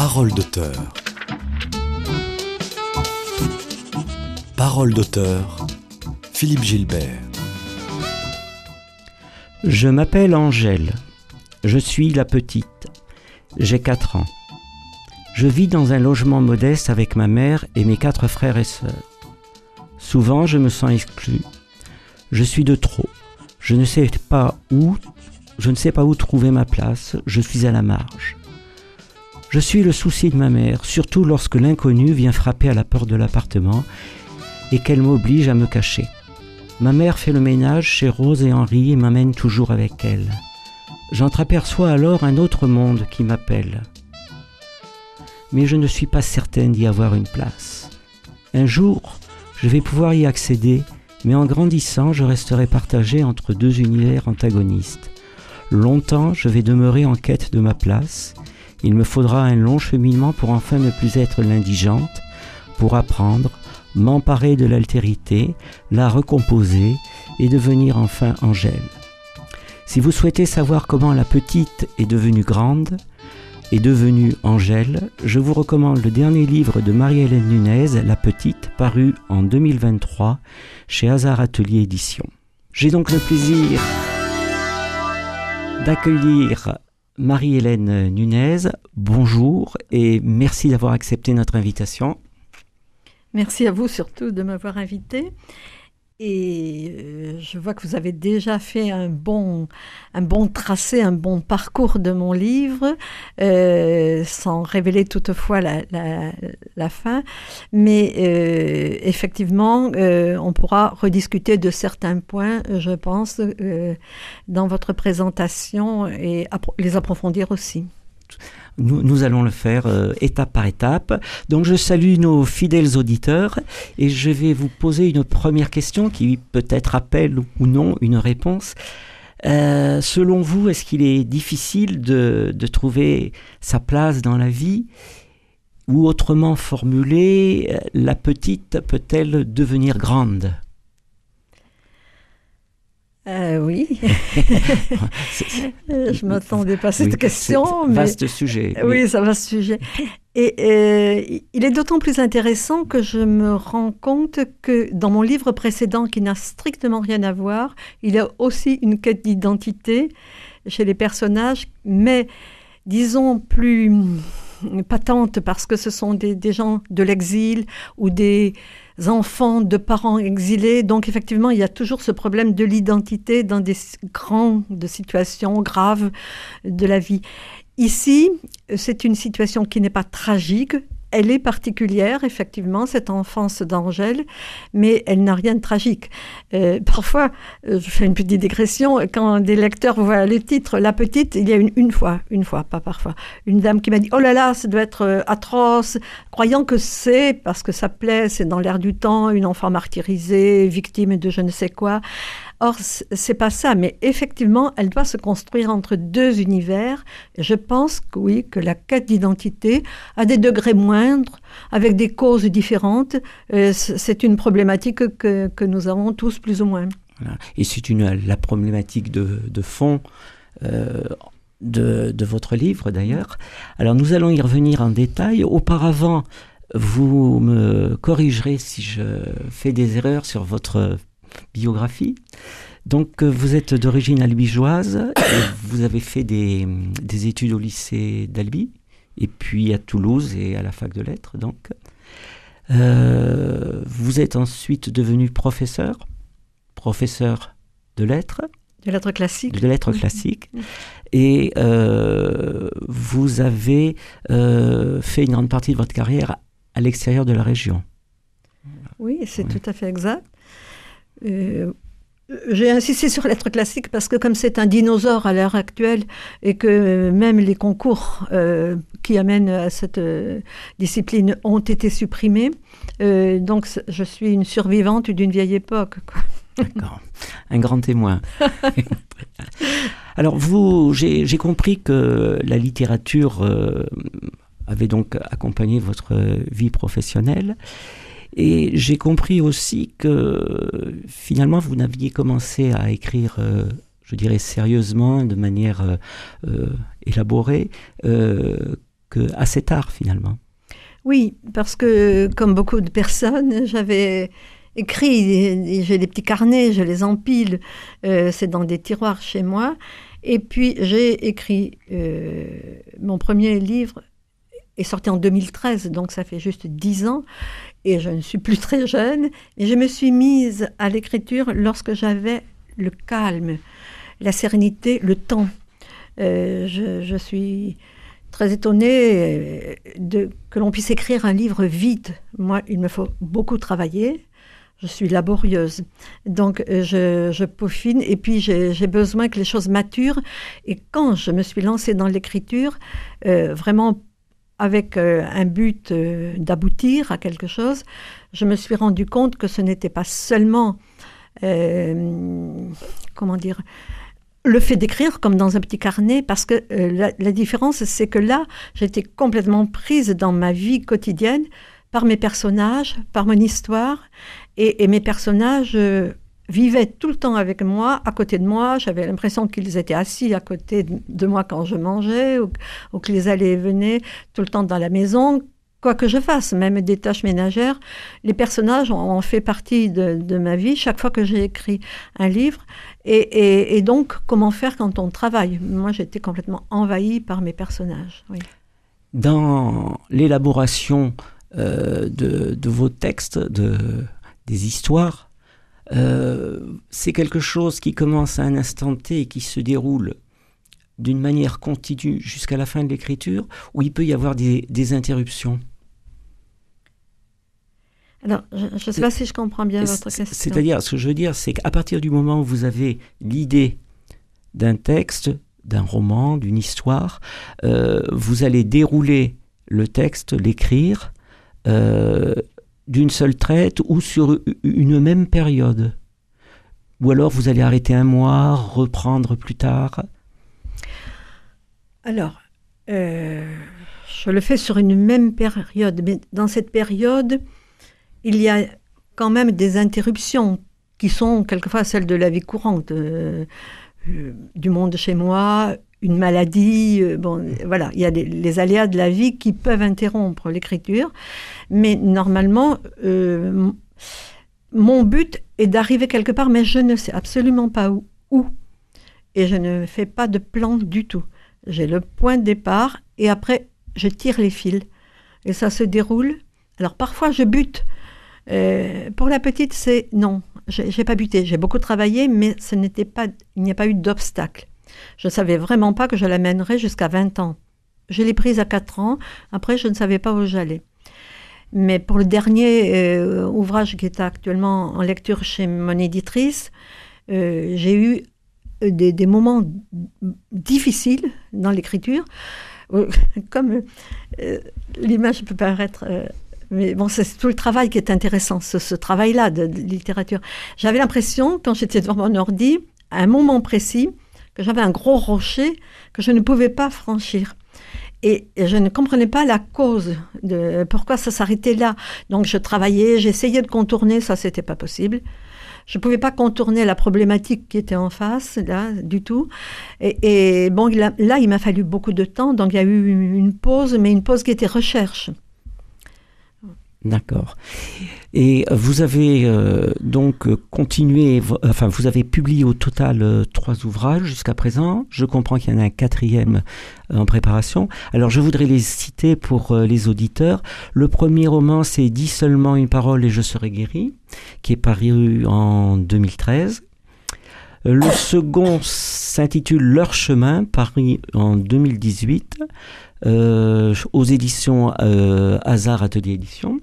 Parole d'auteur. Parole d'auteur. Philippe Gilbert. Je m'appelle Angèle. Je suis la petite. J'ai 4 ans. Je vis dans un logement modeste avec ma mère et mes quatre frères et sœurs. Souvent, je me sens exclu. Je suis de trop. Je ne sais pas où, je ne sais pas où trouver ma place. Je suis à la marge. Je suis le souci de ma mère, surtout lorsque l'inconnu vient frapper à la porte de l'appartement et qu'elle m'oblige à me cacher. Ma mère fait le ménage chez Rose et Henri et m'amène toujours avec elle. J'entreaperçois alors un autre monde qui m'appelle. Mais je ne suis pas certaine d'y avoir une place. Un jour, je vais pouvoir y accéder, mais en grandissant, je resterai partagé entre deux univers antagonistes. Longtemps, je vais demeurer en quête de ma place. Il me faudra un long cheminement pour enfin ne plus être l'indigente, pour apprendre, m'emparer de l'altérité, la recomposer et devenir enfin Angèle. Si vous souhaitez savoir comment la petite est devenue grande, est devenue Angèle, je vous recommande le dernier livre de Marie-Hélène Nunez, La Petite, paru en 2023 chez Hazard Atelier Édition. J'ai donc le plaisir d'accueillir Marie-Hélène Nunez. Bonjour et merci d'avoir accepté notre invitation. Merci à vous surtout de m'avoir invité. Et euh, je vois que vous avez déjà fait un bon, un bon tracé, un bon parcours de mon livre, euh, sans révéler toutefois la, la, la fin. Mais euh, effectivement, euh, on pourra rediscuter de certains points, je pense, euh, dans votre présentation et les approfondir aussi. Nous, allons le faire euh, étape par étape. Donc je salue nos fidèles auditeurs et je vais vous poser une première question qui peut-être appelle ou non une réponse. Euh, selon vous, est-ce qu'il est difficile de, de, trouver sa place dans la vie Ou autrement formulé, la petite peut-elle devenir grande? Euh, oui. je ne m'attendais pas à cette oui, question. Mais... Vaste sujet. Oui, c'est un vaste sujet. Et euh, il est d'autant plus intéressant que je me rends compte que dans mon livre précédent, qui n'a strictement rien à voir, il y a aussi une quête d'identité chez les personnages, mais disons plus patente parce que ce sont des, des gens de l'exil ou des enfants de parents exilés. Donc effectivement, il y a toujours ce problème de l'identité dans des grandes situations graves de la vie. Ici, c'est une situation qui n'est pas tragique, elle est particulière, effectivement, cette enfance d'Angèle, mais elle n'a rien de tragique. Euh, parfois, euh, je fais une petite digression, quand des lecteurs voient le titre La Petite, il y a une, une fois, une fois, pas parfois, une dame qui m'a dit Oh là là, ça doit être euh, atroce, croyant que c'est, parce que ça plaît, c'est dans l'air du temps, une enfant martyrisée, victime de je ne sais quoi. Or, c'est pas ça, mais effectivement, elle doit se construire entre deux univers. Je pense que oui, que la quête d'identité, à des degrés moindres, avec des causes différentes, euh, c'est une problématique que, que, nous avons tous plus ou moins. Et c'est la problématique de, de fond. Euh, de, de, votre livre d'ailleurs. Alors nous allons y revenir en détail. Auparavant, vous me corrigerez si je fais des erreurs sur votre biographie. Donc, euh, vous êtes d'origine albigeoise, vous avez fait des, des, études au lycée d'Albi, et puis à Toulouse et à la fac de lettres, donc. Euh, vous êtes ensuite devenu professeur, professeur de lettres. De lettres classiques. De lettres classiques. Et euh, vous avez euh, fait une grande partie de votre carrière à l'extérieur de la région. Oui, c'est oui. tout à fait exact. Euh, j'ai insisté sur l'être classique parce que comme c'est un dinosaure à l'heure actuelle et que même les concours euh, qui amènent à cette euh, discipline ont été supprimés, donc je suis une survivante d'une vieille époque. D'accord, un grand témoin. Alors vous, j'ai compris que la littérature avait donc accompagné votre vie professionnelle. Et j'ai compris aussi que finalement, vous n'aviez commencé à écrire, euh, je dirais sérieusement, de manière euh, élaborée, euh, que assez tard finalement. Oui, parce que comme beaucoup de personnes, j'avais écrit, j'ai des petits carnets, je les empile, euh, c'est dans des tiroirs chez moi. Et puis j'ai écrit euh, mon premier livre est sorti en 2013, donc ça fait juste dix ans, et je ne suis plus très jeune. Et je me suis mise à l'écriture lorsque j'avais le calme, la sérénité, le temps. Euh, je, suis très étonnée de, que l'on puisse écrire un livre vide. Moi, il me faut beaucoup travailler. Je suis laborieuse. Donc, euh, je, peaufine et puis j'ai besoin que les choses maturent. Et quand je me suis lancée dans l'écriture, euh, vraiment avec un but d'aboutir à quelque chose, je me suis rendu compte que ce n'était pas seulement, comment dire, le fait d'écrire comme dans un petit carnet, parce que euh, la, différence, c'est que là, j'étais complètement prise dans ma vie quotidienne par mes personnages, par mon histoire, et, mes personnages euh, vivaient tout le temps avec moi, à côté de moi. J'avais l'impression qu'ils étaient assis à côté de, moi quand je mangeais, ou, qu'ils allaient et venaient tout le temps dans la maison quoi que je fasse, même des tâches ménagères, les personnages ont, fait partie de, ma vie chaque fois que j'ai écrit un livre. Et, donc, comment faire quand on travaille? Moi, j'étais complètement envahie par mes personnages. Dans l'élaboration euh, de, vos textes, de, des histoires, c'est quelque chose qui commence à un instant T et qui se déroule d'une manière continue jusqu'à la fin de l'écriture, ou il peut y avoir des, interruptions alors, je ne sais pas si je comprends bien votre question. C'est-à-dire, ce que je veux dire, c'est qu'à partir du moment où vous avez l'idée d'un texte, d'un roman, d'une histoire, euh, vous allez dérouler le texte, l'écrire, euh, d'une seule traite ou sur une même période? Ou alors vous allez arrêter un mois, reprendre plus tard? Alors, euh, je le fais sur une même période, mais dans cette période, il y a quand même des interruptions qui sont quelquefois celles de la vie courante, euh, euh, du monde chez moi, une maladie, bon, voilà, il y a les aléas de la vie qui peuvent interrompre l'écriture, mais normalement, mon but est d'arriver quelque part, mais je ne sais absolument pas où, et je ne fais pas de plan du tout. J'ai le point de départ et après, je tire les fils. Et ça se déroule. Alors parfois, je bute. Euh, pour la petite, c'est non, j'ai pas buté. J'ai beaucoup travaillé, mais ce n'était pas, il n'y a pas eu d'obstacle. Je ne savais vraiment pas que je l'amènerais jusqu'à 20 ans. Je l'ai prise à 4 ans. Après, je ne savais pas où j'allais. Mais pour le dernier euh, ouvrage qui est actuellement en lecture chez mon éditrice, euh, j'ai eu des, moments difficiles dans l'écriture, euh, comme euh, l'image peut paraître... Euh, mais bon, c'est tout le travail qui est intéressant, ce, travail-là de, littérature. J'avais l'impression, quand j'étais devant mon ordi, à un moment précis, que j'avais un gros rocher que je ne pouvais pas franchir. Et, je ne comprenais pas la cause de pourquoi ça s'arrêtait là. Donc je travaillais, j'essayais de contourner, ça c'était pas possible. Je ne pouvais pas contourner la problématique qui était en face, là, du tout. Et, bon, là, il m'a fallu beaucoup de temps, donc il y a eu une pause, mais une pause qui était recherche. D'accord. Et vous avez euh, donc continué, enfin vous avez publié au total euh, trois ouvrages jusqu'à présent. Je comprends qu'il y en a un quatrième euh, en préparation. Alors je voudrais les citer pour les auditeurs. Le premier roman, c'est Dis seulement une parole et je serai guéri, qui est paru en 2013. Le second s'intitule Leur chemin, paru en 2018. Euh, aux éditions euh, Hasard Atelier Édition.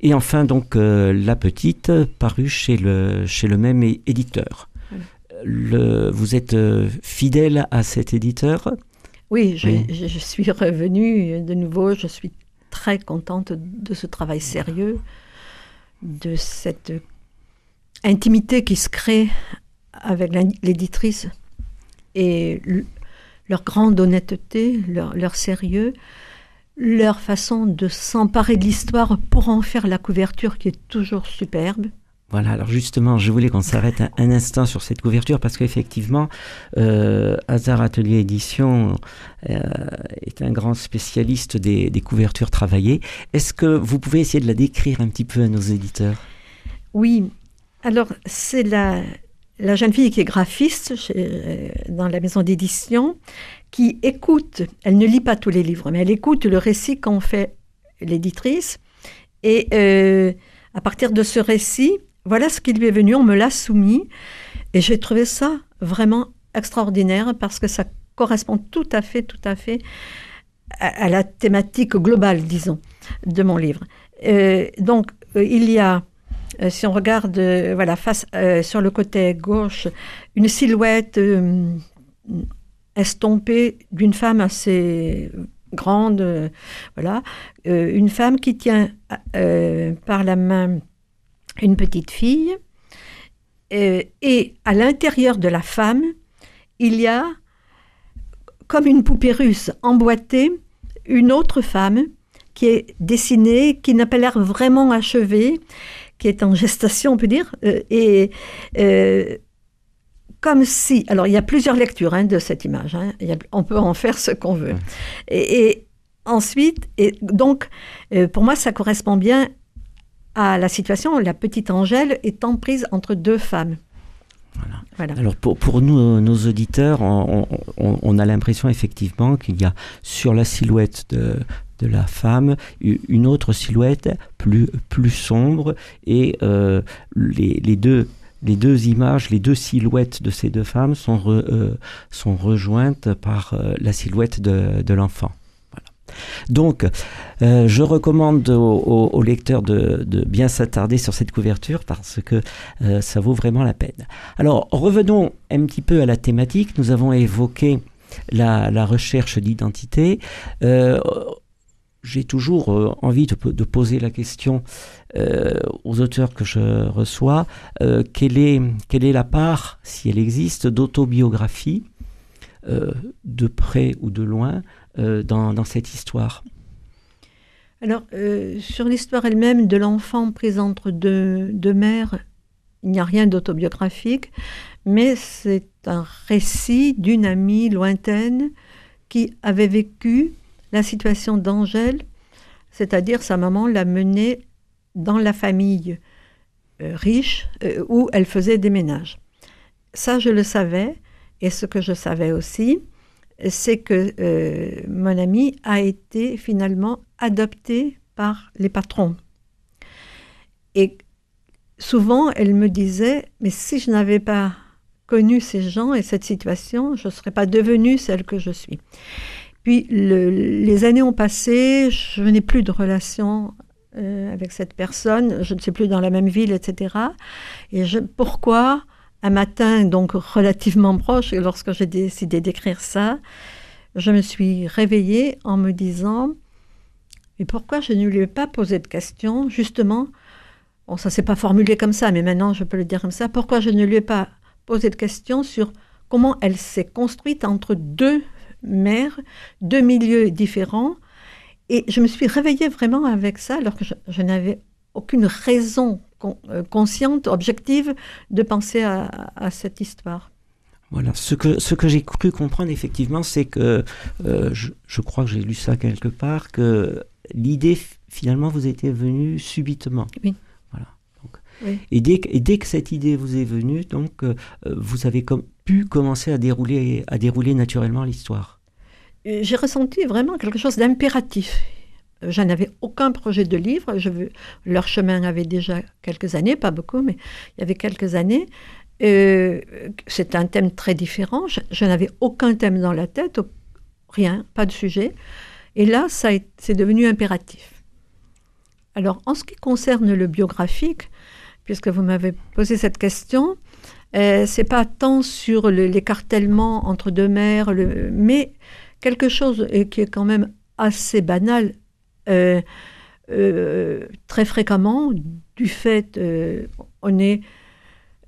Et enfin, donc, euh, La Petite, parue chez le, chez le même éditeur. Le, vous êtes fidèle à cet éditeur? Oui je, je, suis revenue de nouveau. Je suis très contente de ce travail sérieux, de cette intimité qui se crée avec l'éditrice. Et leur grande honnêteté, leur, sérieux, leur façon de s'emparer de l'histoire pour en faire la couverture qui est toujours superbe. Voilà, alors justement, je voulais qu'on s'arrête un, instant sur cette couverture parce qu'effectivement, euh, Hazard Atelier Édition euh, est un grand spécialiste des, couvertures travaillées. Est-ce que vous pouvez essayer de la décrire un petit peu à nos éditeurs? Oui, alors c'est la, la jeune fille qui est graphiste euh, dans la maison d'édition, qui écoute, elle ne lit pas tous les livres, mais elle écoute le récit qu'en fait l'éditrice. Et euh, à partir de ce récit, voilà ce qui lui est venu, on me l'a soumis. Et j'ai trouvé ça vraiment extraordinaire parce que ça correspond tout à fait, tout à fait à, la thématique globale, disons, de mon livre. Euh, donc, il y a, euh, si on regarde, voilà, face, sur le côté gauche, une silhouette estompée d'une femme assez grande, voilà, une femme qui tient par la main une petite fille, euh, et à l'intérieur de la femme, il y a, comme une poupée russe emboîtée, une autre femme qui est dessinée, qui n'a pas l'air vraiment achevée, qui est en gestation, on peut dire, euh, et euh, comme si, alors il y a plusieurs lectures hein, de cette image, hein. on peut en faire ce qu'on veut. Et, ensuite, et donc, pour moi, ça correspond bien à la situation, la petite Angèle étant prise entre deux femmes. Voilà. Alors pour, pour nous, nos auditeurs, on, a l'impression effectivement qu'il y a sur la silhouette de, de, la femme une autre silhouette plus, plus sombre et euh, les, les, deux, les deux images, les deux silhouettes de ces deux femmes sont, euh, sont rejointes par euh, la silhouette de, de l'enfant. Donc, je recommande aux, lecteurs de, bien s'attarder sur cette couverture parce que ça vaut vraiment la peine. Alors, revenons un petit peu à la thématique. Nous avons évoqué la, recherche d'identité. J'ai toujours envie de, poser la question aux auteurs que je reçois, quelle, est, quelle est la part, si elle existe, d'autobiographie, de près ou de loin, euh, dans, cette histoire? Alors, euh, sur l'histoire elle-même de l'enfant pris entre deux, deux mères, il n'y a rien d'autobiographique, mais c'est un récit d'une amie lointaine qui avait vécu la situation d'Angèle, c'est-à-dire sa maman l'a menée dans la famille euh, riche où elle faisait des ménages. Ça, je le savais, et ce que je savais aussi, c'est que euh, mon amie a été finalement adoptée par les patrons. Et souvent, elle me disait, mais si je n'avais pas connu ces gens et cette situation, je ne serais pas devenue celle que je suis. Puis les années ont passé, je n'ai plus de relation euh, avec cette personne, je ne suis plus dans la même ville, etc. Et pourquoi un matin, donc relativement proche, lorsque j'ai décidé d'écrire ça, je me suis réveillée en me disant Mais pourquoi je ne lui ai pas posé de questions Justement, bon, ça s'est pas formulé comme ça, mais maintenant je peux le dire comme ça. Pourquoi je ne lui ai pas posé de questions sur comment elle s'est construite entre deux mères, deux milieux différents Et je me suis réveillée vraiment avec ça, alors que je n'avais aucune raison euh, consciente, objective, de penser à, cette histoire. Voilà, ce que, ce que j'ai cru comprendre effectivement, c'est que, euh, je, crois que j'ai lu ça quelque part, que l'idée finalement vous était venue subitement. Oui. Voilà. Et, dès, et, dès, que cette idée vous est venue, donc, euh, vous avez comme, pu commencer à dérouler, à dérouler naturellement l'histoire. J'ai ressenti vraiment quelque chose d'impératif. Je n'avais aucun projet de livre. Je, leur chemin avait déjà quelques années, pas beaucoup, mais il y avait quelques années. Euh, c'est un thème très différent. Je, n'avais aucun thème dans la tête, rien, pas de sujet. Et là, ça c'est devenu impératif. Alors, en ce qui concerne le biographique, puisque vous m'avez posé cette question, euh, c'est pas tant sur l'écartèlement entre deux mères, le, mais quelque chose qui est quand même assez banal euh, euh, très fréquemment du fait, euh, on est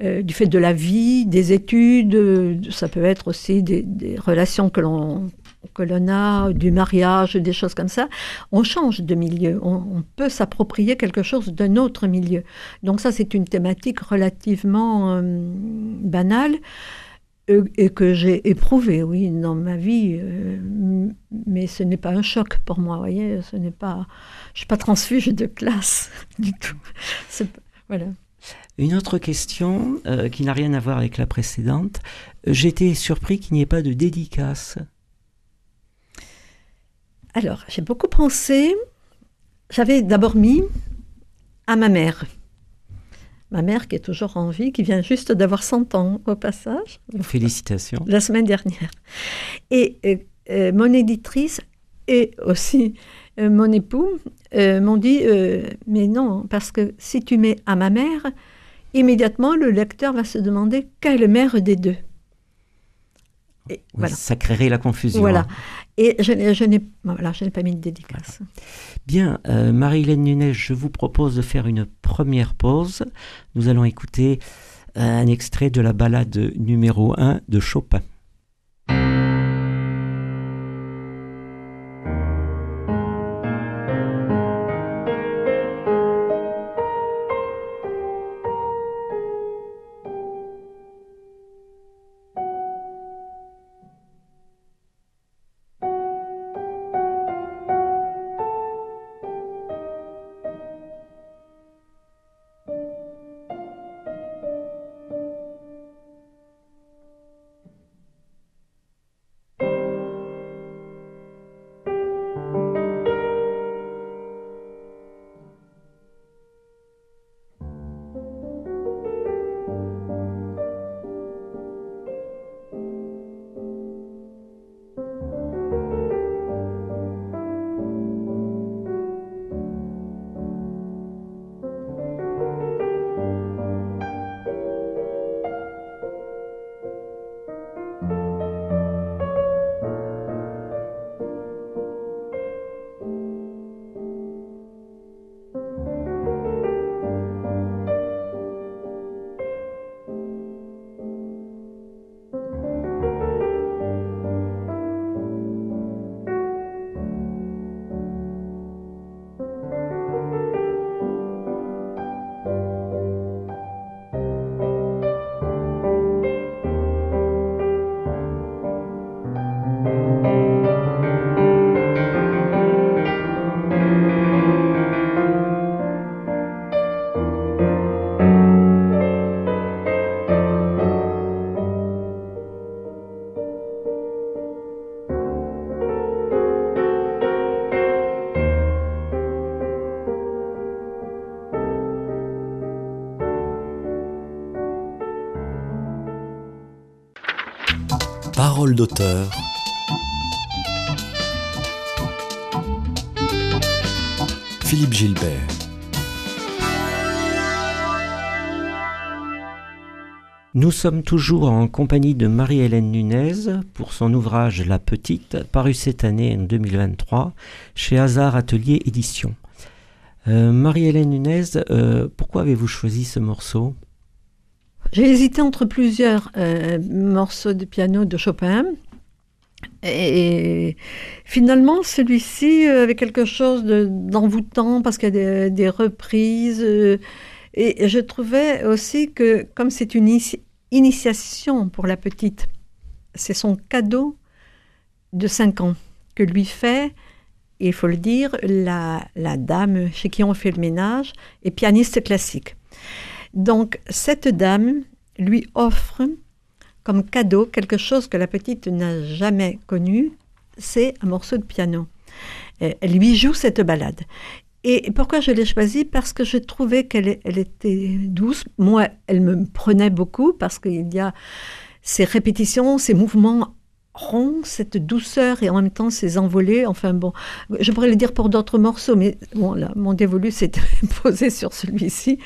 euh, du fait de la vie, des études, euh, ça peut être aussi des relations que l'on que l'on a, du mariage, des choses comme ça, on change de milieu, on, peut s'approprier quelque chose d'un autre milieu. Donc ça, c'est une thématique relativement euh, banale euh, et que j'ai éprouvée, oui, dans ma vie. euh, mais ce n'est pas un choc pour moi, voyez, ce n'est pas... Je suis pas transfuge de classe du tout. Voilà. Une autre question qui n'a rien à voir avec la précédente. J'étais surpris qu'il n'y ait pas de dédicace. Alors, j'ai beaucoup pensé. J'avais d'abord mis à ma mère. Ma mère qui est toujours en vie, qui vient juste d'avoir 100 ans au passage, Félicitations. la semaine dernière. Et euh, euh, mon éditrice et aussi euh, mon époux m'ont dit Mais non, parce que si tu mets à ma mère, immédiatement le lecteur va se demander quelle mère des deux. Et Oui, voilà. Ça créerait la confusion. Voilà. Et je, n'ai- je n'ai voilà, je n'ai pas mis de dédicace. Bien, euh, Marie-Hélène Nunez, je vous propose de faire une première pause. Nous allons écouter euh, un extrait de la ballade numéro 1 de Chopin. D'auteur. Philippe Gilbert. Nous sommes toujours en compagnie de Marie-Hélène Nunez pour son ouvrage La Petite, paru cette année en 2023 chez Hazard Atelier Édition. Euh, Marie-Hélène Nunez, euh, pourquoi avez-vous choisi ce morceau? J'ai hésité entre plusieurs euh, morceaux de piano de Chopin. Et finalement, celui-ci euh, avait quelque chose de- d'envoûtant parce qu'il y a des, reprises. euh, et je trouvais aussi que, comme c'est une initiation pour la petite, c'est son cadeau de 5 ans que lui fait, il faut le dire, la, la dame chez qui on fait le ménage est pianiste classique. Donc, cette dame lui offre comme cadeau quelque chose que la petite n'a jamais connu, c'est un morceau de piano. Elle lui joue cette balade. Et pourquoi je l'ai choisie? Parce que je trouvais qu'elle elle était douce. Moi, elle me prenait beaucoup parce qu'il y a ces répétitions, ces mouvements ronds, cette douceur et en même temps ces envolées. Enfin bon, je pourrais le dire pour d'autres morceaux, mais bon, là, mon dévolu s'est posé sur celui-ci.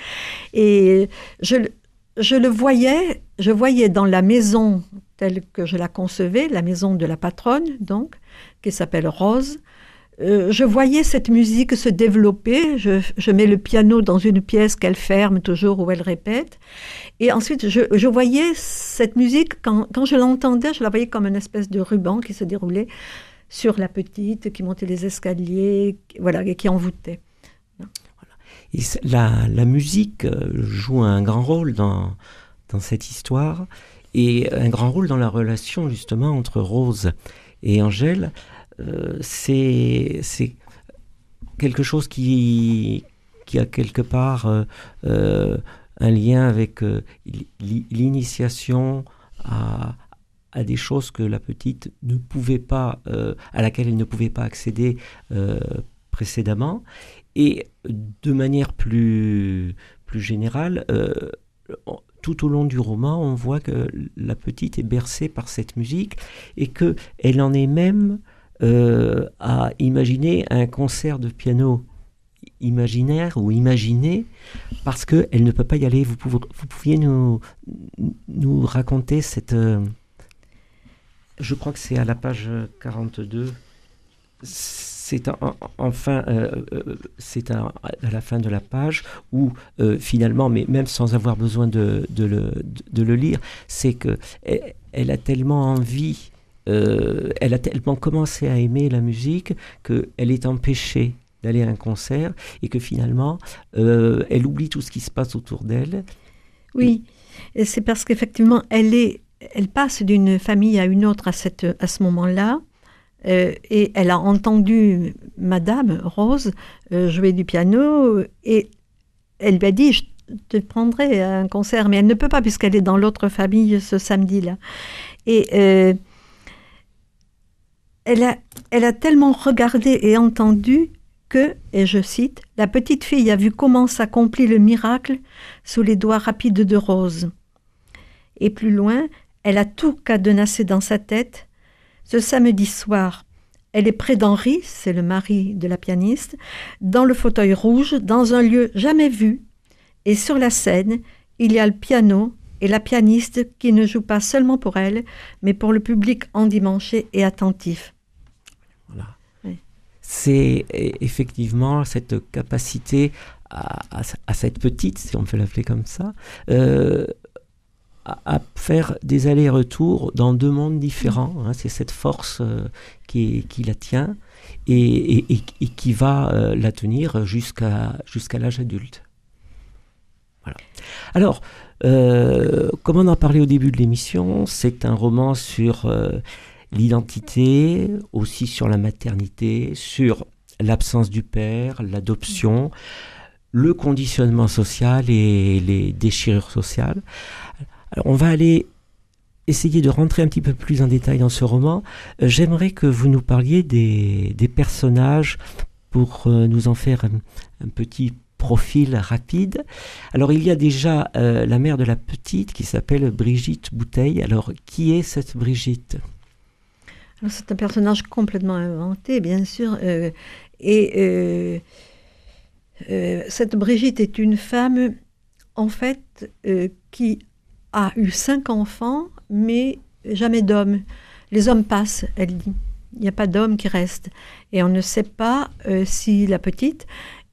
Et je, je le voyais, je voyais dans la maison telle que je la concevais, la maison de la patronne, donc, qui s'appelle Rose, euh, je voyais cette musique se développer. Je, mets le piano dans une pièce qu'elle ferme toujours ou elle répète. Et ensuite, je, voyais cette musique, quand, quand je l'entendais, je la voyais comme une espèce de ruban qui se déroulait sur la petite, qui montait les escaliers, voilà, et qui envoûtait. La, la, musique euh, joue un grand rôle dans, dans cette histoire et un grand rôle dans la relation justement entre Rose et Angèle. Euh, c'est quelque chose qui, qui a quelque part euh, euh, un lien avec l'initiation à, à, des choses que la petite ne pouvait pas, à laquelle elle ne pouvait pas accéder précédemment. Et de manière plus, plus générale, tout au long du roman, on voit que la petite est bercée par cette musique et qu'elle en est même euh, à imaginer un concert de piano imaginaire ou imaginé parce qu'elle ne peut pas y aller. Vous, pouvez, vous pouviez nous, raconter cette... Euh, je crois que c'est à la page 42 c'est enfin, euh, c'est à, la fin de la page où finalement, mais même sans avoir besoin de, le, lire, c'est que elle, a tellement envie, elle a tellement commencé à aimer la musique qu'elle est empêchée d'aller à un concert et que finalement, elle oublie tout ce qui se passe autour d'elle. Oui, et c'est parce qu'effectivement, elle est, elle passe d'une famille à une autre à, cette, à ce moment-là. Euh, et elle a entendu Madame Rose euh, jouer du piano et elle lui a dit je te prendrai à un concert, mais elle ne peut pas puisqu'elle est dans l'autre famille ce samedi-là. Et euh, elle, a, elle a tellement regardé et entendu que, et je cite, la petite fille a vu comment s'accomplit le miracle sous les doigts rapides de Rose. Et plus loin, elle a tout cadenassé dans sa tête ce samedi soir, elle est près d'Henri, c'est le mari de la pianiste, dans le fauteuil rouge, dans un lieu jamais vu. Et sur la scène, il y a le piano et la pianiste qui ne joue pas seulement pour elle, mais pour le public endimanché et attentif. C'est effectivement cette capacité à, cette petite, si on peut l'appeler comme ça, euh, à, faire des allers-retours dans deux mondes différents. Hein. c'est cette force euh, qui, la tient et, qui va euh, la tenir jusqu'à l'âge adulte. Alors, comme on en parlait au début de l'émission, c'est un roman sur l'identité, aussi sur la maternité, sur l'absence du père, l'adoption, le conditionnement social et les déchirures sociales. Alors, on va aller essayer de rentrer un petit peu plus en détail dans ce roman. Euh, j'aimerais que vous nous parliez des, personnages pour euh, nous en faire un, petit profil rapide. Alors il y a déjà euh, la mère de la petite qui s'appelle Brigitte Bouteille. Alors qui est cette Brigitte? C'est un personnage complètement inventé, bien sûr. et cette Brigitte est une femme, en fait, qui a eu cinq enfants, mais jamais d'hommes. Les hommes passent, elle dit. Il n'y a pas d'homme qui reste. Et on ne sait pas euh, si la petite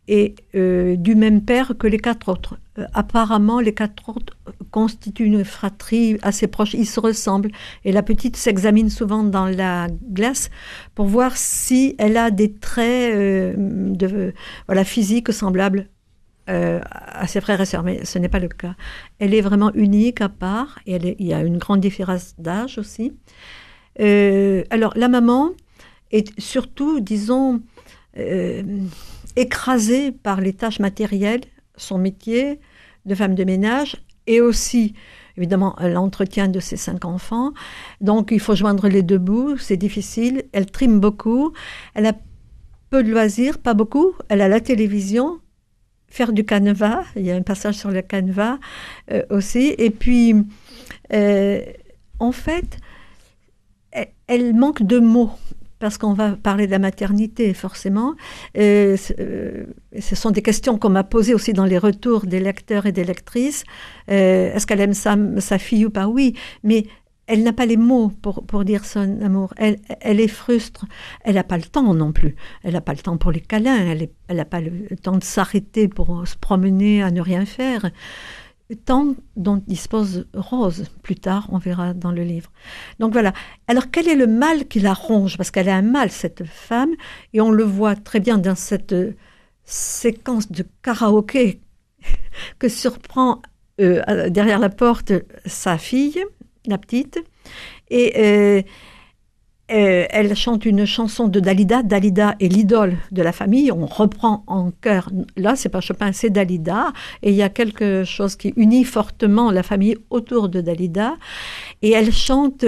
est euh, du même père que les quatre autres. Euh, apparemment, les quatre autres constituent une fratrie assez proche. Ils se ressemblent. Et la petite s'examine souvent dans la glace pour voir si elle a des traits de, voilà, physiques semblables euh, à ses frères et sœurs, mais ce n'est pas le cas. Elle est vraiment unique à part, et elle il y a une grande différence d'âge aussi. Euh, alors, la maman est surtout, disons, euh, écrasée par les tâches matérielles, son métier de femme de ménage, et aussi, évidemment, l'entretien de ses cinq enfants. Donc, il faut joindre les deux bouts, c'est difficile. Elle trime beaucoup. Elle a peu de loisirs, pas beaucoup. Elle a la télévision, faire du canevas. Il y a un passage sur le canevas euh, aussi. Et puis, euh, en fait, elle, manque de mots parce qu'on va parler de la maternité, forcément. Euh, ce sont des questions qu'on m'a posées aussi dans les retours des lecteurs et des lectrices. Est-ce qu'elle aime sa, sa, fille ou pas? Oui, mais elle n'a pas les mots pour, pour dire son amour. Elle, elle est frustre. Elle n'a pas le temps non plus. Elle n'a pas le temps pour les câlins. Elle n'a pas le temps de s'arrêter pour se promener à ne rien faire. Temps dont dispose Rose. Plus tard, on verra dans le livre. Donc voilà. Alors quel est le mal qui la ronge? Parce qu'elle a un mal, cette femme, et on le voit très bien dans cette séquence de karaoké que surprend euh, derrière la porte sa fille la petite, et euh, euh, elle chante une chanson de Dalida. Dalida est l'idole de la famille. On reprend en chœur. Là, c'est pas Chopin, c'est Dalida. Et il y a quelque chose qui unit fortement la famille autour de Dalida. Et elle chante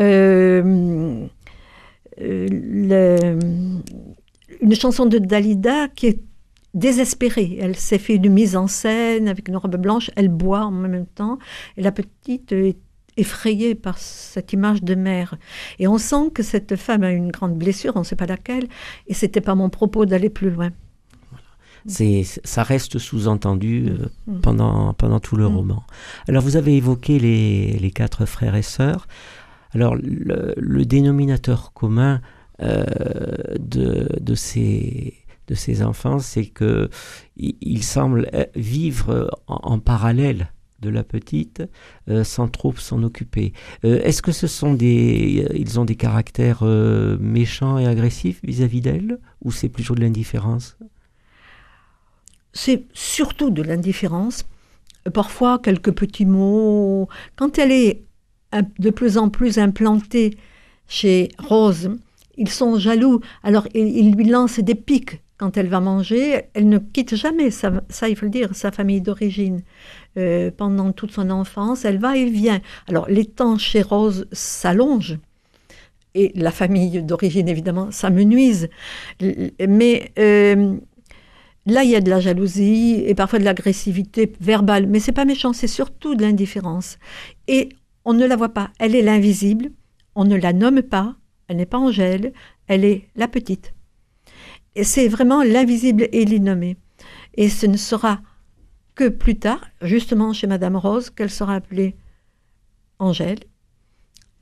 euh, une chanson de Dalida qui est désespérée. Elle s'est fait une mise en scène avec une robe blanche. Elle boit en même temps. Et la petite est effrayée par cette image de mère. Et on sent que cette femme a une grande blessure, on ne sait pas laquelle, et c'était pas mon propos d'aller plus loin. C'est, ça reste sous-entendu euh, mm. pendant, pendant tout le mm. roman. Alors vous avez évoqué les, les, quatre frères et sœurs. Alors le, dénominateur commun euh, de, de, ces, de ces enfants, c'est que ils semblent euh, vivre en parallèle de la petite euh, sans trop s'en occuper. Euh, est-ce que ce sont des, euh, ils ont des caractères méchants et agressifs vis-à-vis d'elle, ou c'est plutôt de l'indifférence? C'est surtout de l'indifférence. Parfois quelques petits mots. Quand elle est de plus en plus implantée chez Rose, ils sont jaloux. Alors ils lui lancent des pics quand elle va manger, elle ne quitte jamais, ça, il faut le dire, sa famille d'origine. Euh, pendant toute son enfance, elle va et vient. Alors les temps chez Rose s'allongent, et la famille d'origine, évidemment, ça me. Mais euh, là, il y a de la jalousie et parfois de l'agressivité verbale, mais c'est pas méchant, c'est surtout de l'indifférence. Et on ne la voit pas, elle est l'invisible, on ne la nomme pas, elle n'est pas Angèle, elle est la petite. C'est vraiment l'invisible et l'innommé. Et ce ne sera que plus tard, justement chez Madame Rose, qu'elle sera appelée Angèle.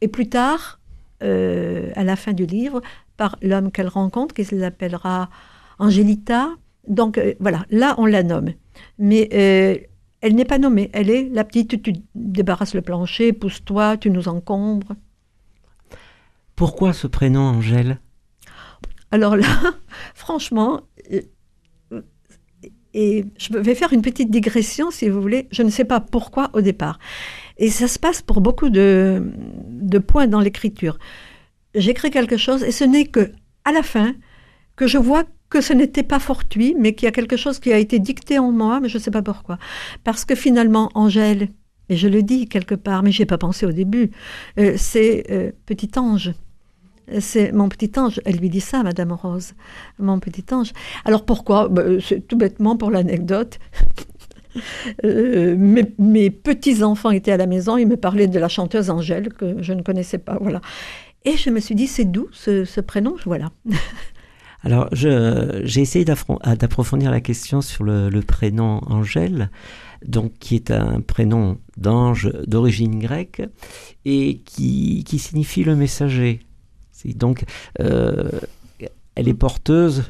Et plus tard, euh, à la fin du livre, par l'homme qu'elle rencontre, qui s'appellera Angélita. Donc euh, voilà, là on la nomme. Mais euh, elle n'est pas nommée. Elle est la petite, tu débarrasses le plancher, pousse-toi, tu nous encombres. Pourquoi ce prénom Angèle? Alors là, franchement, euh, et je vais faire une petite digression si vous voulez. Je ne sais pas pourquoi au départ. Et ça se passe pour beaucoup de, points dans l'écriture. J'écris quelque chose et ce n'est que à la fin que je vois que ce n'était pas fortuit, mais qu'il y a quelque chose qui a été dicté en moi, mais je ne sais pas pourquoi. Parce que finalement, Angèle, et je le dis quelque part, mais je ai pas pensé au début, euh, c'est euh, petit ange c'est mon petit ange. Elle lui dit ça, Madame Rose, mon petit ange. Alors pourquoi? Ben, C'est tout bêtement pour l'anecdote. Euh, mes, petits-enfants étaient à la maison, ils me parlaient de la chanteuse Angèle, que je ne connaissais pas. Voilà. Et je me suis dit, c'est doux ce, prénom, voilà. Alors, j'ai essayé d'approfondir la question sur le, prénom Angèle, donc qui est un prénom d'ange d'origine grecque et qui signifie le messager. Donc, euh, elle est porteuse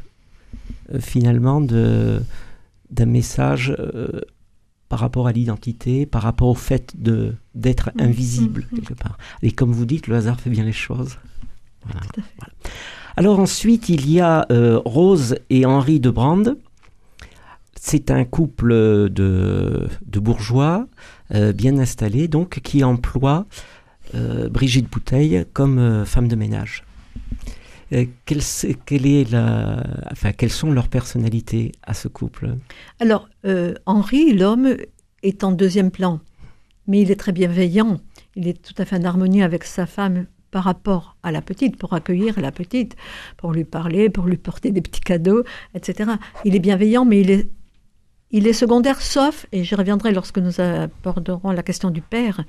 euh, finalement d'un message euh, par rapport à l'identité, par rapport au fait de d'être invisible mm, mm. quelque part. Et comme vous dites, le hasard fait bien les choses. Alors ensuite, il y a Rose et Henri de Brande. C'est un couple de, de bourgeois bien installés, donc qui emploie Brigitte Bouteille comme femme de ménage. Euh, quelle, est la, enfin, quelles sont leurs personnalités à ce couple? Alors, euh, Henri, l'homme, est en deuxième plan, mais il est très bienveillant. Il est tout à fait en harmonie avec sa femme par rapport à la petite, pour accueillir la petite, pour lui parler, pour lui porter des petits cadeaux, etc. Il est bienveillant, mais il est, il est secondaire, sauf, et j'y reviendrai lorsque nous aborderons la question du père,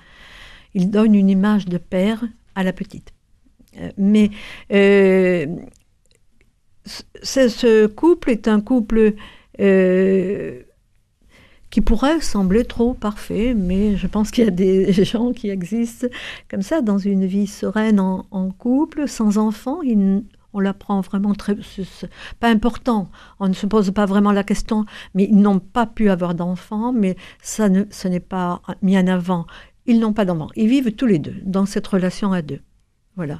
il donne une image de père à la petite. Mais euh, ce couple est un couple euh, qui pourrait sembler trop parfait, mais je pense qu'il y a des gens qui existent comme ça, dans une vie sereine en, couple, sans enfants. on l'apprend vraiment très... pas important, on ne se pose pas vraiment la question, mais ils n'ont pas pu avoir d'enfants, mais ça ne, ce n'est pas mis en avant. Ils n'ont pas d'enfants. Ils vivent tous les deux dans cette relation à deux. Voilà.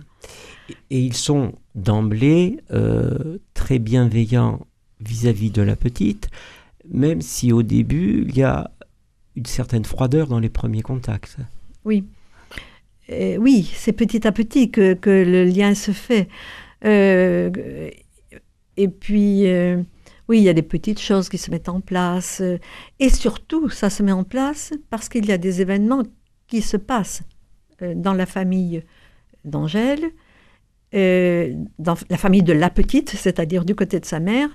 Et ils sont d'emblée euh, très bienveillants vis-à-vis de la petite, même si au début, il y a une certaine froideur dans les premiers contacts. Oui. oui, c'est petit à petit que, le lien se fait. Euh, et puis, euh, oui, il y a des petites choses qui se mettent en place. et surtout, ça se met en place parce qu'il y a des événements qui se passent dans la famille d'Angèle, euh, dans la famille de la petite, c'est-à-dire du côté de sa mère,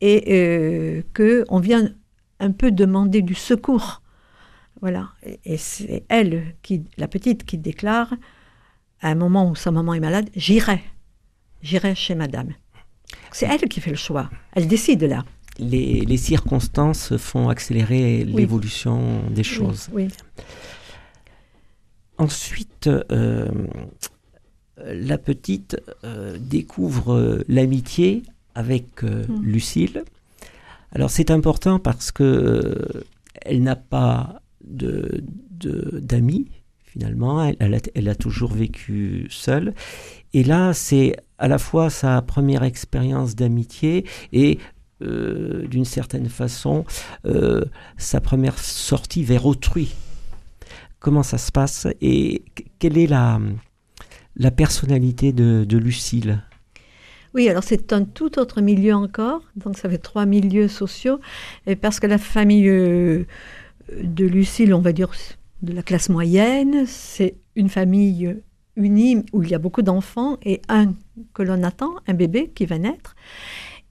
et euh, que on vient un peu demander du secours. Voilà. Et, c'est elle, qui, la petite, qui déclare, à un moment où sa maman est malade, j'irai, j'irai chez madame. C'est elle qui fait le choix. Elle décide là. Les, circonstances font accélérer l'évolution des choses. Oui, Ensuite, euh, la petite euh, découvre euh, l'amitié avec hmm. Lucille. Alors c'est important parce que elle n'a pas de, d'amis finalement. Elle, a, toujours vécu seule. Et là, c'est à la fois sa première expérience d'amitié et d'une certaine façon sa première sortie vers autrui. Comment ça se passe et quelle est la, la personnalité de, Lucille? Oui, alors c'est un tout autre milieu encore, donc ça fait trois milieux sociaux, et parce que la famille euh, de Lucille, on va dire de la classe moyenne, c'est une famille unie où il y a beaucoup d'enfants et un que l'on attend, un bébé qui va naître.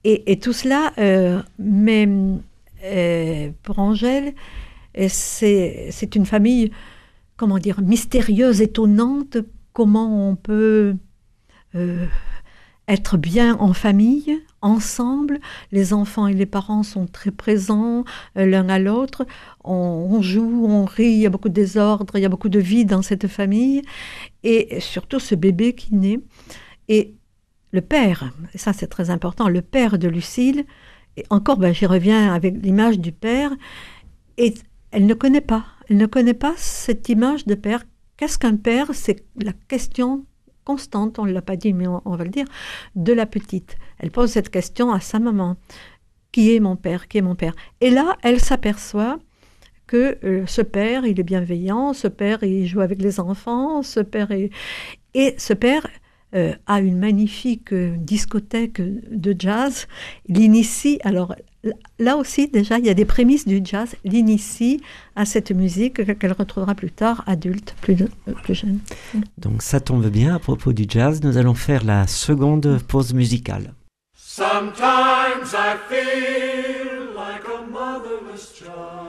Et, tout cela, euh, mais euh, pour Angèle, c'est une famille, comment dire, mystérieuse, étonnante, comment on peut euh, être bien en famille, ensemble. Les enfants et les parents sont très présents euh, l'un à l'autre. On, joue, on rit, il y a beaucoup de désordre, il y a beaucoup de vie dans cette famille. Et surtout ce bébé qui naît. Et le père, et ça c'est très important, le père de Lucille, et encore ben, j'y reviens avec l'image du père, et elle ne connaît pas. Elle ne connaît pas cette image de père Qu'est-ce qu'un père? C'est la question constante, on ne l'a pas dit, mais on, va le dire, de la petite. Elle pose cette question à sa maman. Qui est mon père? Qui est mon père? Et là, elle s'aperçoit que euh, ce père, il est bienveillant, ce père, il joue avec les enfants, ce père est... Et ce père euh, a une magnifique euh, discothèque de jazz. L'initie, alors là aussi, déjà, il y a des prémices du jazz, l'initie à cette musique qu'elle retrouvera plus tard, adulte, plus, euh, plus jeune. Donc ça tombe bien, à propos du jazz, nous allons faire la seconde pause musicale. Sometimes I feel like a motherless child.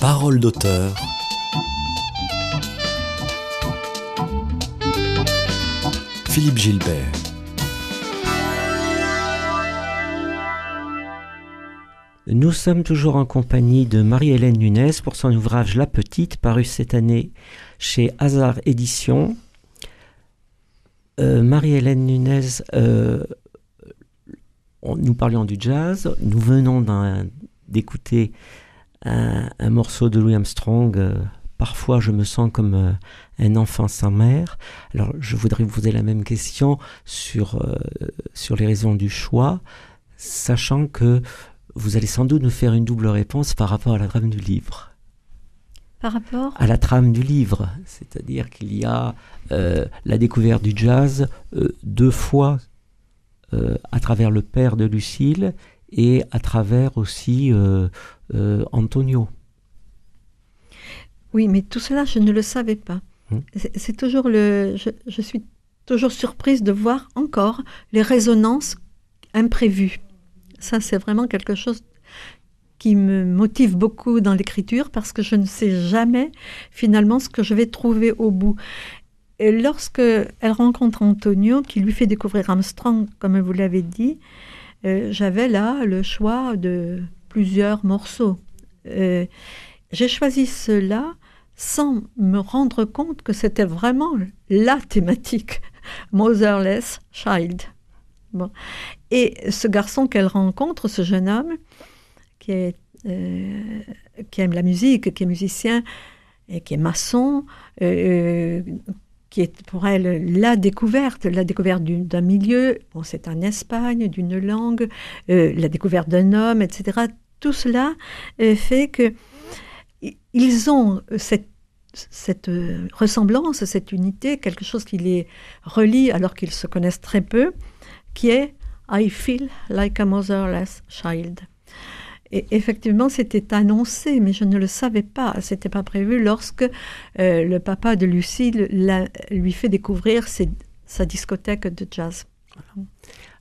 Parole d'auteur. Philippe Gilbert. Nous sommes toujours en compagnie de Marie-Hélène Nunez pour son ouvrage La Petite, paru cette année chez Hazard Éditions. Euh, Marie-Hélène Nunez, euh, nous parlions du jazz, nous venons d'écouter un, morceau de Louis Armstrong. euh, Parfois, je me sens comme euh, un enfant sans mère. Alors, je voudrais vous poser la même question sur, sur les raisons du choix, sachant que vous allez sans doute nous faire une double réponse par rapport à la trame du livre. Par rapport À la trame du livre, c'est-à-dire qu'il y a euh, la découverte du jazz euh, deux fois euh, à travers le père de Lucille et à travers aussi Antonio. Oui, mais tout cela, je ne le savais pas. Hmm. C'est c'est toujours le. Je, je suis toujours surprise de voir encore les résonances imprévues. Ça, c'est vraiment quelque chose qui me motive beaucoup dans l'écriture parce que je ne sais jamais finalement ce que je vais trouver au bout. Et lorsque elle rencontre Antonio, qui lui fait découvrir Armstrong, comme vous l'avez dit, euh, j'avais là le choix de plusieurs morceaux. Euh, j'ai choisi cela sans me rendre compte que c'était vraiment la thématique, Motherless Child. Et ce garçon qu'elle rencontre, ce jeune homme, euh, qui aime la musique, qui est musicien, et qui est maçon, euh, qui est pour elle la découverte, la découverte d'un milieu, bon, c'est en Espagne, d'une langue, euh, la découverte d'un homme, etc. Tout cela euh, fait que ils ont cette, euh, ressemblance, cette unité, quelque chose qui les relie alors qu'ils se connaissent très peu, qui est I feel like a motherless child. Et effectivement, c'était annoncé, mais je ne le savais pas. C'était pas prévu lorsque euh, le papa de Lucille l'a- lui fait découvrir sa discothèque de jazz.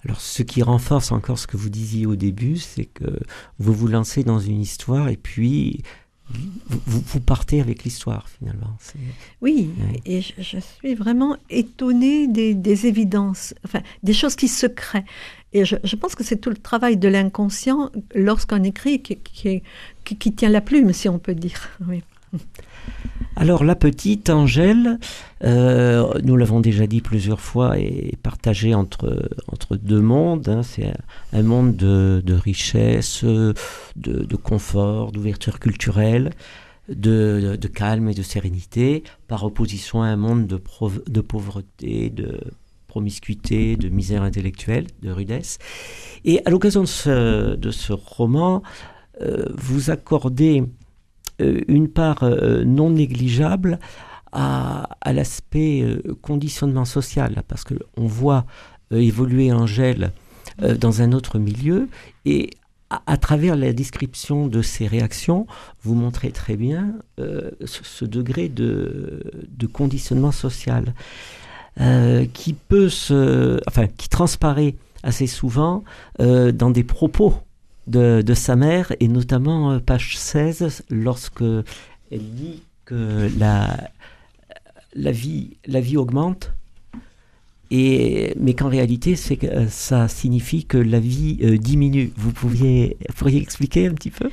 Alors, ce qui renforce encore ce que vous disiez au début, c'est que vous vous lancez dans une histoire et puis vous, partez avec l'histoire finalement. Oui, Ouais. et je, je suis vraiment étonnée des, des évidences, enfin, des choses qui se créent. Et je, je pense que c'est tout le travail de l'inconscient lorsqu'on écrit qui, qui, est- qui- qui tient la plume, si on peut dire. Oui. Alors la petite Angèle, euh, nous l'avons déjà dit plusieurs fois, est partagée entre, entre deux mondes. hein. C'est un, monde de, richesse, de, confort, d'ouverture culturelle, de, calme et de sérénité, par opposition à un monde de, pauvreté, de promiscuité, de misère intellectuelle, de rudesse. Et à l'occasion de ce, de ce roman, euh, vous accordez une part euh, non négligeable à, l'aspect euh, conditionnement social, parce qu'on voit euh, évoluer Angèle euh, dans un autre milieu, et à, travers la description de ses réactions, vous montrez très bien euh, ce, degré de, conditionnement social euh, qui peut se, enfin, qui transparaît assez souvent euh, dans des propos de, sa mère, et notamment euh, page 16, lorsque elle dit que la, la, vie, la vie augmente, et, mais qu'en réalité, euh, ça signifie que la vie euh, diminue. Vous pouviez, pourriez expliquer un petit peu?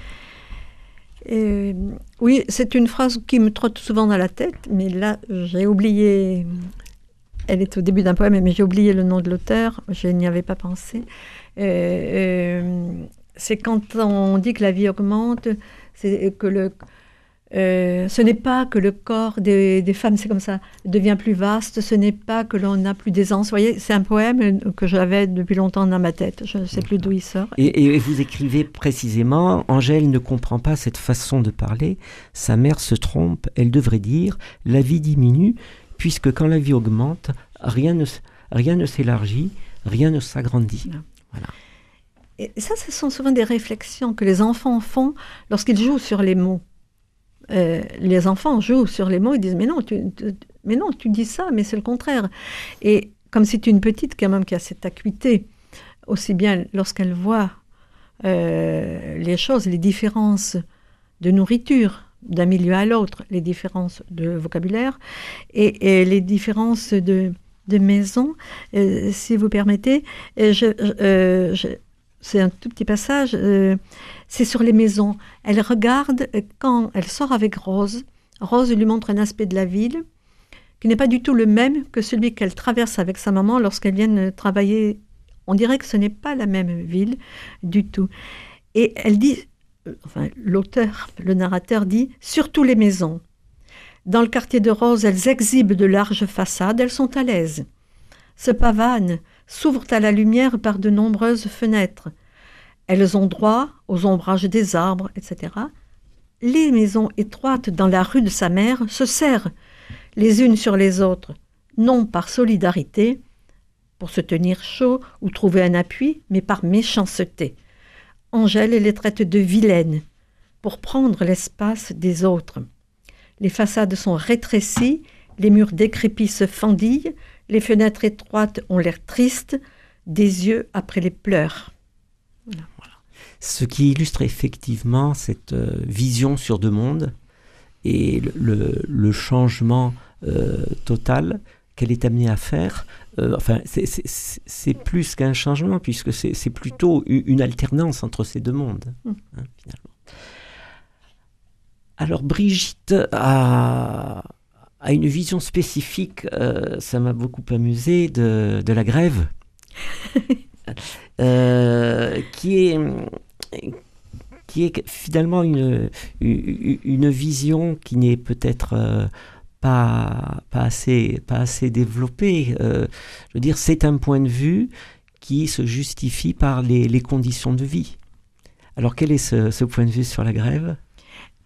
Oui, c'est une phrase qui me trotte souvent dans la tête, mais là, j'ai oublié. Elle est au début d'un poème, mais j'ai oublié le nom de l'auteur. Je n'y avais pas pensé. C'est quand on dit que la vie augmente, c'est que le, Euh, ce n'est pas que le corps des, des femmes, c'est comme ça, devient plus vaste, ce n'est pas que l'on a plus d'aisance. Vous voyez, c'est un poème que j'avais depuis longtemps dans ma tête. Je ne sais plus d'où il sort. Et, et vous écrivez précisément, Angèle ne comprend pas cette façon de parler, sa mère se trompe, elle devrait dire, la vie diminue, puisque quand la vie augmente, rien ne, rien ne s'élargit, rien ne s'agrandit. Voilà. Et ça, ce sont souvent des réflexions que les enfants font lorsqu'ils jouent sur les mots. Euh, les enfants jouent sur les mots, ils disent mais non, tu, mais non, tu dis ça, mais c'est le contraire. Et comme c'est une petite quand même qui a cette acuité, aussi bien lorsqu'elle voit euh, les choses, les différences de nourriture d'un milieu à l'autre, les différences de vocabulaire et, les différences de, de maison, euh, si vous permettez, je- c'est un tout petit passage, euh, c'est sur les maisons. Elle regarde euh, quand elle sort avec Rose. Rose lui montre un aspect de la ville qui n'est pas du tout le même que celui qu'elle traverse avec sa maman lorsqu'elles viennent travailler. On dirait que ce n'est pas la même ville du tout. Et elle dit, euh, enfin l'auteur, le narrateur dit, surtout les maisons. Dans le quartier de Rose, elles exhibent de larges façades, elles sont à l'aise. Se pavanent, s'ouvrent à la lumière par de nombreuses fenêtres. Elles ont droit aux ombrages des arbres, etc. Les maisons étroites dans la rue de sa mère se serrent les unes sur les autres, non par solidarité, pour se tenir chaud ou trouver un appui, mais par méchanceté. Angèle les traite de vilaines, pour prendre l'espace des autres. Les façades sont rétrécies, les murs décrépits se fendillent, les fenêtres étroites ont l'air tristes, des yeux après les pleurs. Ce qui illustre effectivement cette euh, vision sur deux mondes et le, changement euh, total qu'elle est amenée à faire. Euh, enfin, c'est- plus qu'un changement, puisque c'est plutôt une alternance entre ces deux mondes, Mm. hein, finalement. Alors, Brigitte a, a une vision spécifique, euh, ça m'a beaucoup amusé, de, de la grève, euh, qui est qui est finalement une, une, une vision qui n'est peut-être euh, pas, pas, assez, pas assez développée. Euh, je veux dire, c'est un point de vue qui se justifie par les, les conditions de vie. Alors quel est ce, ce, point de vue sur la grève?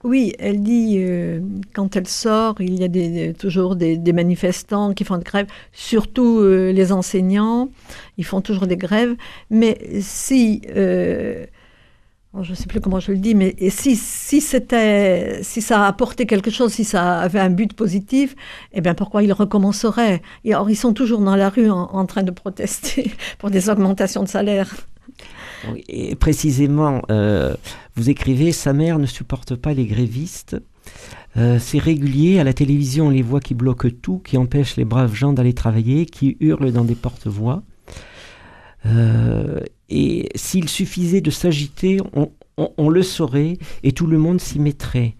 Oui, elle dit, euh, quand elle sort, il y a des, toujours des, des, manifestants qui font de grève, surtout euh, les enseignants, ils font toujours des grèves, mais si... Euh, je ne sais plus comment je le dis, mais si, si, c'était, si ça a apporté quelque chose, si ça avait un but positif, eh bien pourquoi ils recommenceraient? Et alors, ils sont toujours dans la rue en train de protester pour des augmentations de salaire. Et précisément, euh, vous écrivez Sa mère ne supporte pas les grévistes. Euh, c'est régulier, à la télévision, on les voit qui bloquent tout, qui empêchent les braves gens d'aller travailler, qui hurlent dans des porte-voix. Euh, et s'il suffisait de s'agiter, on, le saurait et tout le monde s'y mettrait.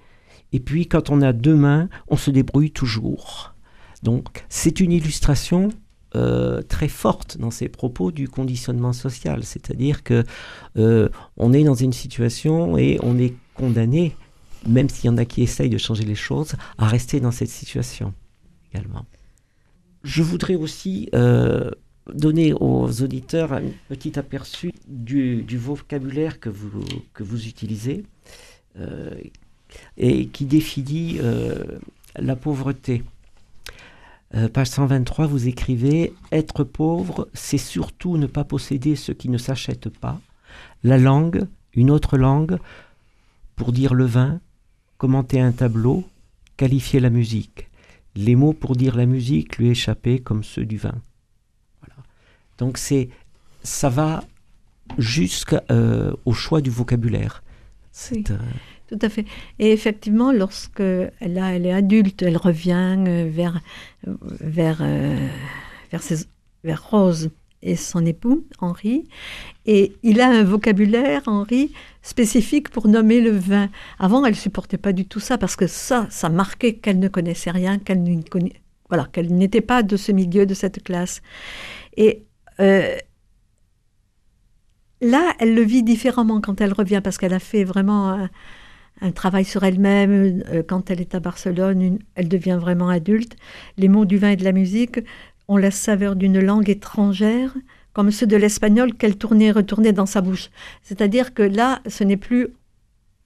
Et puis, quand on a deux mains, on se débrouille toujours. Donc, c'est une illustration euh, très forte dans ses propos du conditionnement social, c'est-à-dire que euh, on est dans une situation et on est condamné, même s'il y en a qui essayent de changer les choses, à rester dans cette situation également. Je voudrais aussi euh, donner aux auditeurs un petit aperçu du, du vocabulaire que vous, que vous utilisez et qui définit la pauvreté. Euh, page 123, vous écrivez Être pauvre, c'est surtout ne pas posséder ce qui ne s'achète pas. La langue, une autre langue, pour dire le vin, commenter un tableau, qualifier la musique. Les mots pour dire la musique lui échappaient comme ceux du vin. Voilà. Donc c'est, ça va jusqu'au euh, choix du vocabulaire. Oui. Euh... Tout à fait. Et effectivement, lorsque là, elle est adulte, elle revient vers, vers, euh, vers, ses, vers Rose et son époux, Henri. Et il a un vocabulaire, Henri, spécifique pour nommer le vin. Avant, elle supportait pas du tout ça, parce que ça, ça marquait qu'elle ne connaissait rien, qu'elle n'était pas de ce milieu, de cette classe. Et euh, là, elle le vit différemment quand elle revient, parce qu'elle a fait vraiment... un travail sur elle-même. Euh, quand elle est à Barcelone, elle devient vraiment adulte. Les mots du vin et de la musique ont la saveur d'une langue étrangère, comme ceux de l'espagnol qu'elle tournait et retournait dans sa bouche. C'est-à-dire que là, ce n'est plus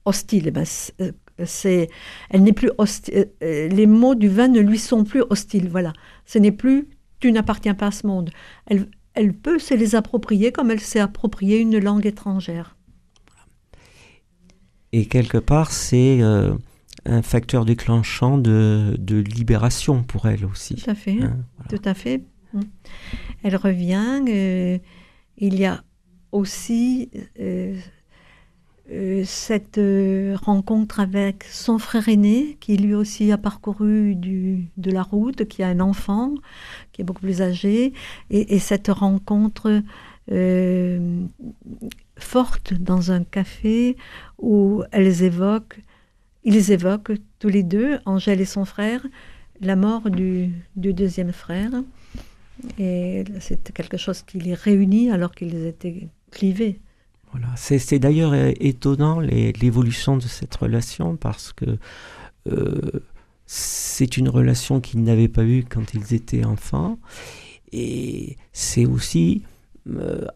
hostile. Eh ben, euh, c'est, elle n'est plus hostile. Les mots du vin ne lui sont plus hostiles. Voilà. Ce n'est plus tu n'appartiens pas à ce monde. Elle, elle peut se les approprier comme elle s'est appropriée une langue étrangère. Et quelque part, c'est euh, un facteur déclenchant de, de libération pour elle aussi. Tout à fait. hein, voilà. Tout à fait. Elle revient. euh, il y a aussi euh, cette rencontre avec son frère aîné, qui lui aussi a parcouru du, de la route, qui a un enfant, qui est beaucoup plus âgé, et, et cette rencontre euh, forte dans un café où elles évoquent, ils évoquent tous les deux, Angèle et son frère, la mort du, deuxième frère. Et c'est quelque chose qui les réunit alors qu'ils étaient clivés. Voilà. C'est, d'ailleurs euh, étonnant l'évolution de cette relation parce que euh, c'est une relation qu'ils n'avaient pas eue quand ils étaient enfants et c'est aussi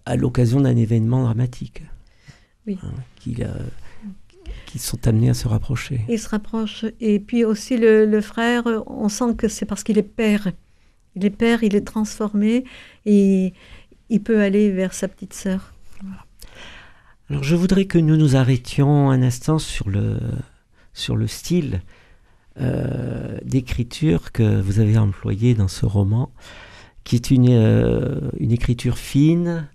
à l'occasion d'un événement dramatique Oui. hein, euh, qu'ils sont amenés à se rapprocher. Ils se rapprochent. Et puis aussi le, le frère, on sent que c'est parce qu'il est père. Il est père, il est transformé et il peut aller vers sa petite sœur. Alors je voudrais que nous nous arrêtions un instant sur le, sur le style euh, d'écriture que vous avez employé dans ce roman, qui est une, euh, une écriture fine,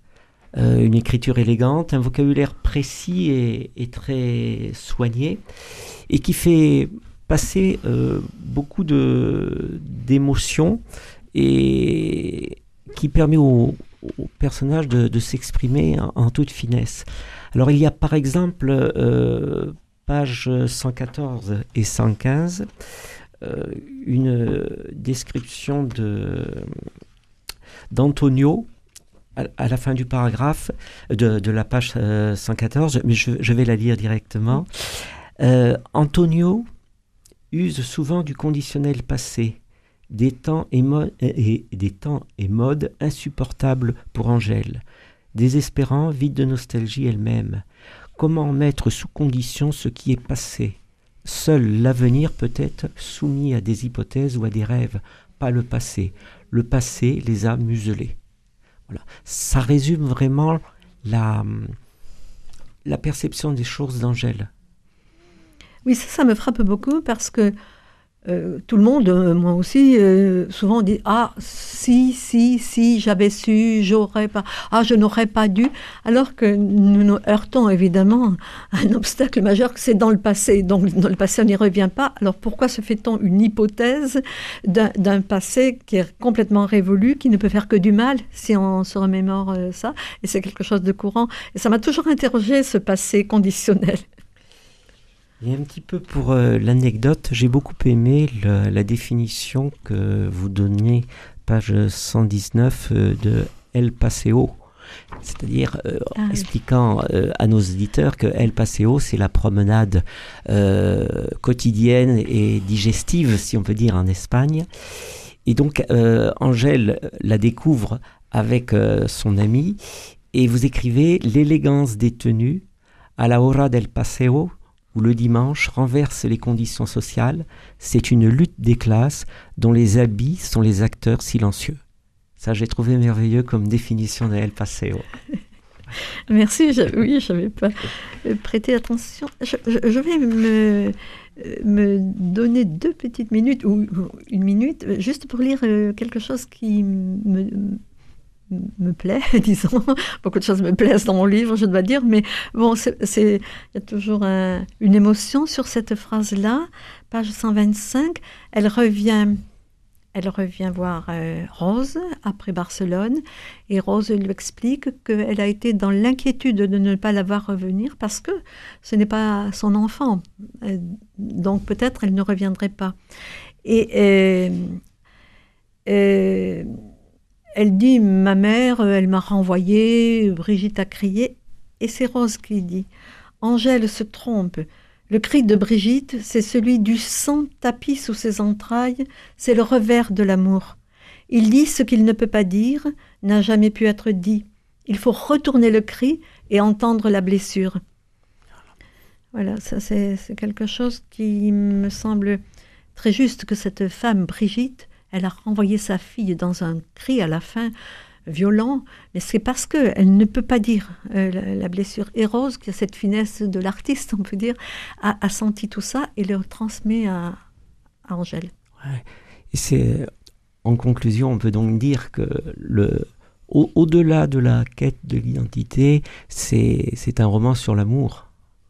euh, une écriture élégante, un vocabulaire précis et, très soigné, et qui fait passer euh, beaucoup d'émotions et qui permet au, au personnage de, s'exprimer en, toute finesse. Alors il y a par exemple euh, page 114 et 115 euh, une description de d'Antonio à, la fin du paragraphe de, la page euh, 114, mais je, vais la lire directement. Euh, Antonio use souvent du conditionnel passé, des temps et, et- et des temps et modes insupportables pour Angèle désespérant, vide de nostalgie elle-même. Comment mettre sous condition ce qui est passé? Seul l'avenir peut être soumis à des hypothèses ou à des rêves, pas le passé. Le passé les a muselés. Voilà. Ça résume vraiment la, la perception des choses d'Angèle. Oui, ça, ça me frappe beaucoup parce que euh, tout le monde, euh, moi aussi, euh, souvent dit Ah, si, si, si, j'avais su, j'aurais pas, ah, je n'aurais pas dû. Alors que nous nous heurtons évidemment à un obstacle majeur que c'est dans le passé. Donc, dans le passé, on n'y revient pas. Alors, pourquoi se fait-on une hypothèse d'un d'un passé qui est complètement révolu, qui ne peut faire que du mal si on se remémore ça? Et c'est quelque chose de courant. Et ça m'a toujours interrogé ce passé conditionnel. Et un petit peu pour euh, l'anecdote, j'ai beaucoup aimé le- la définition que vous donniez, page 119, euh, de El Paseo. C'est-à-dire euh, Ah expliquant euh, à nos auditeurs que El Paseo, c'est la promenade euh, quotidienne et digestive, si on peut dire, en Espagne. Et donc, Angèle la découvre avec son ami, et vous écrivez l'élégance des tenues à la hora del paseo, où le dimanche renverse les conditions sociales, c'est une lutte des classes dont les habits sont les acteurs silencieux. Ça, j'ai trouvé merveilleux comme définition de El Paseo. Merci, oui, je n'avais pas prêté attention. Je, vais me, donner deux petites minutes, ou une minute, juste pour lire euh, quelque chose qui me, me plaît, disons. Beaucoup de choses me plaisent dans mon livre, je dois dire, mais bon, il y a toujours un- une émotion sur cette phrase-là. Page 125, elle revient... Elle revient voir euh, Rose après Barcelone et Rose lui explique qu'elle a été dans l'inquiétude de ne pas la voir revenir parce que ce n'est pas son enfant. Euh, donc peut-être elle ne reviendrait pas. Et euh, elle dit, ma mère, euh, elle m'a renvoyé, Brigitte a crié. Et c'est Rose qui dit, Angèle se trompe. Le cri de Brigitte, c'est celui du sang tapis sous ses entrailles, c'est le revers de l'amour. Il dit ce qu'il ne peut pas dire, n'a jamais pu être dit. Il faut retourner le cri et entendre la blessure. Voilà, ça c'est quelque chose qui me semble très juste que cette femme, Brigitte, elle a renvoyé sa fille dans un cri à la fin violent, mais c'est parce que elle ne peut pas dire euh, la, la blessure. Et Rose, qui a cette finesse de l'artiste, on peut dire, a, a senti tout ça et le transmet à, à Angèle. C'est, en conclusion, on peut donc dire que le, au- au-delà de la quête de l'identité, c'est, c'est un roman sur l'amour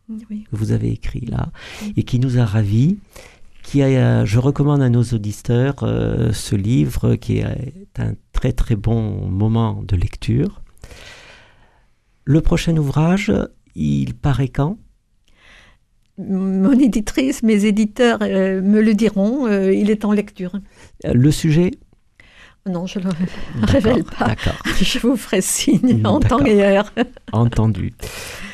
Oui. que vous avez écrit là et qui nous a ravis. Qui a, je recommande à nos auditeurs euh, ce livre qui est un très très bon moment de lecture. Le prochain ouvrage, il paraît quand? Mon éditrice, mes éditeurs euh, me le diront, euh, il est en lecture. Euh, Le sujet? Non, je ne le révèle pas. D'accord. Je vous ferai signe en temps et heure. Entendu.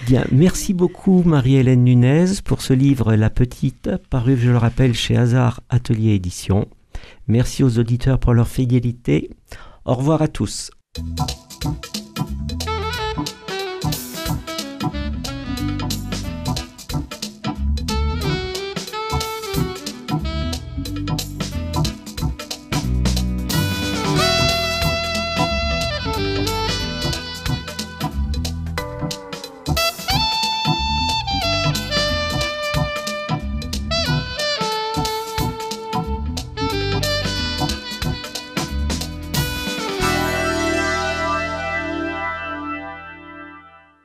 Bien, merci beaucoup Marie-Hélène Nunez pour ce livre La Petite, paru, je le rappelle, chez Hazard Atelier Édition. Merci aux auditeurs pour leur fidélité. Au revoir à tous.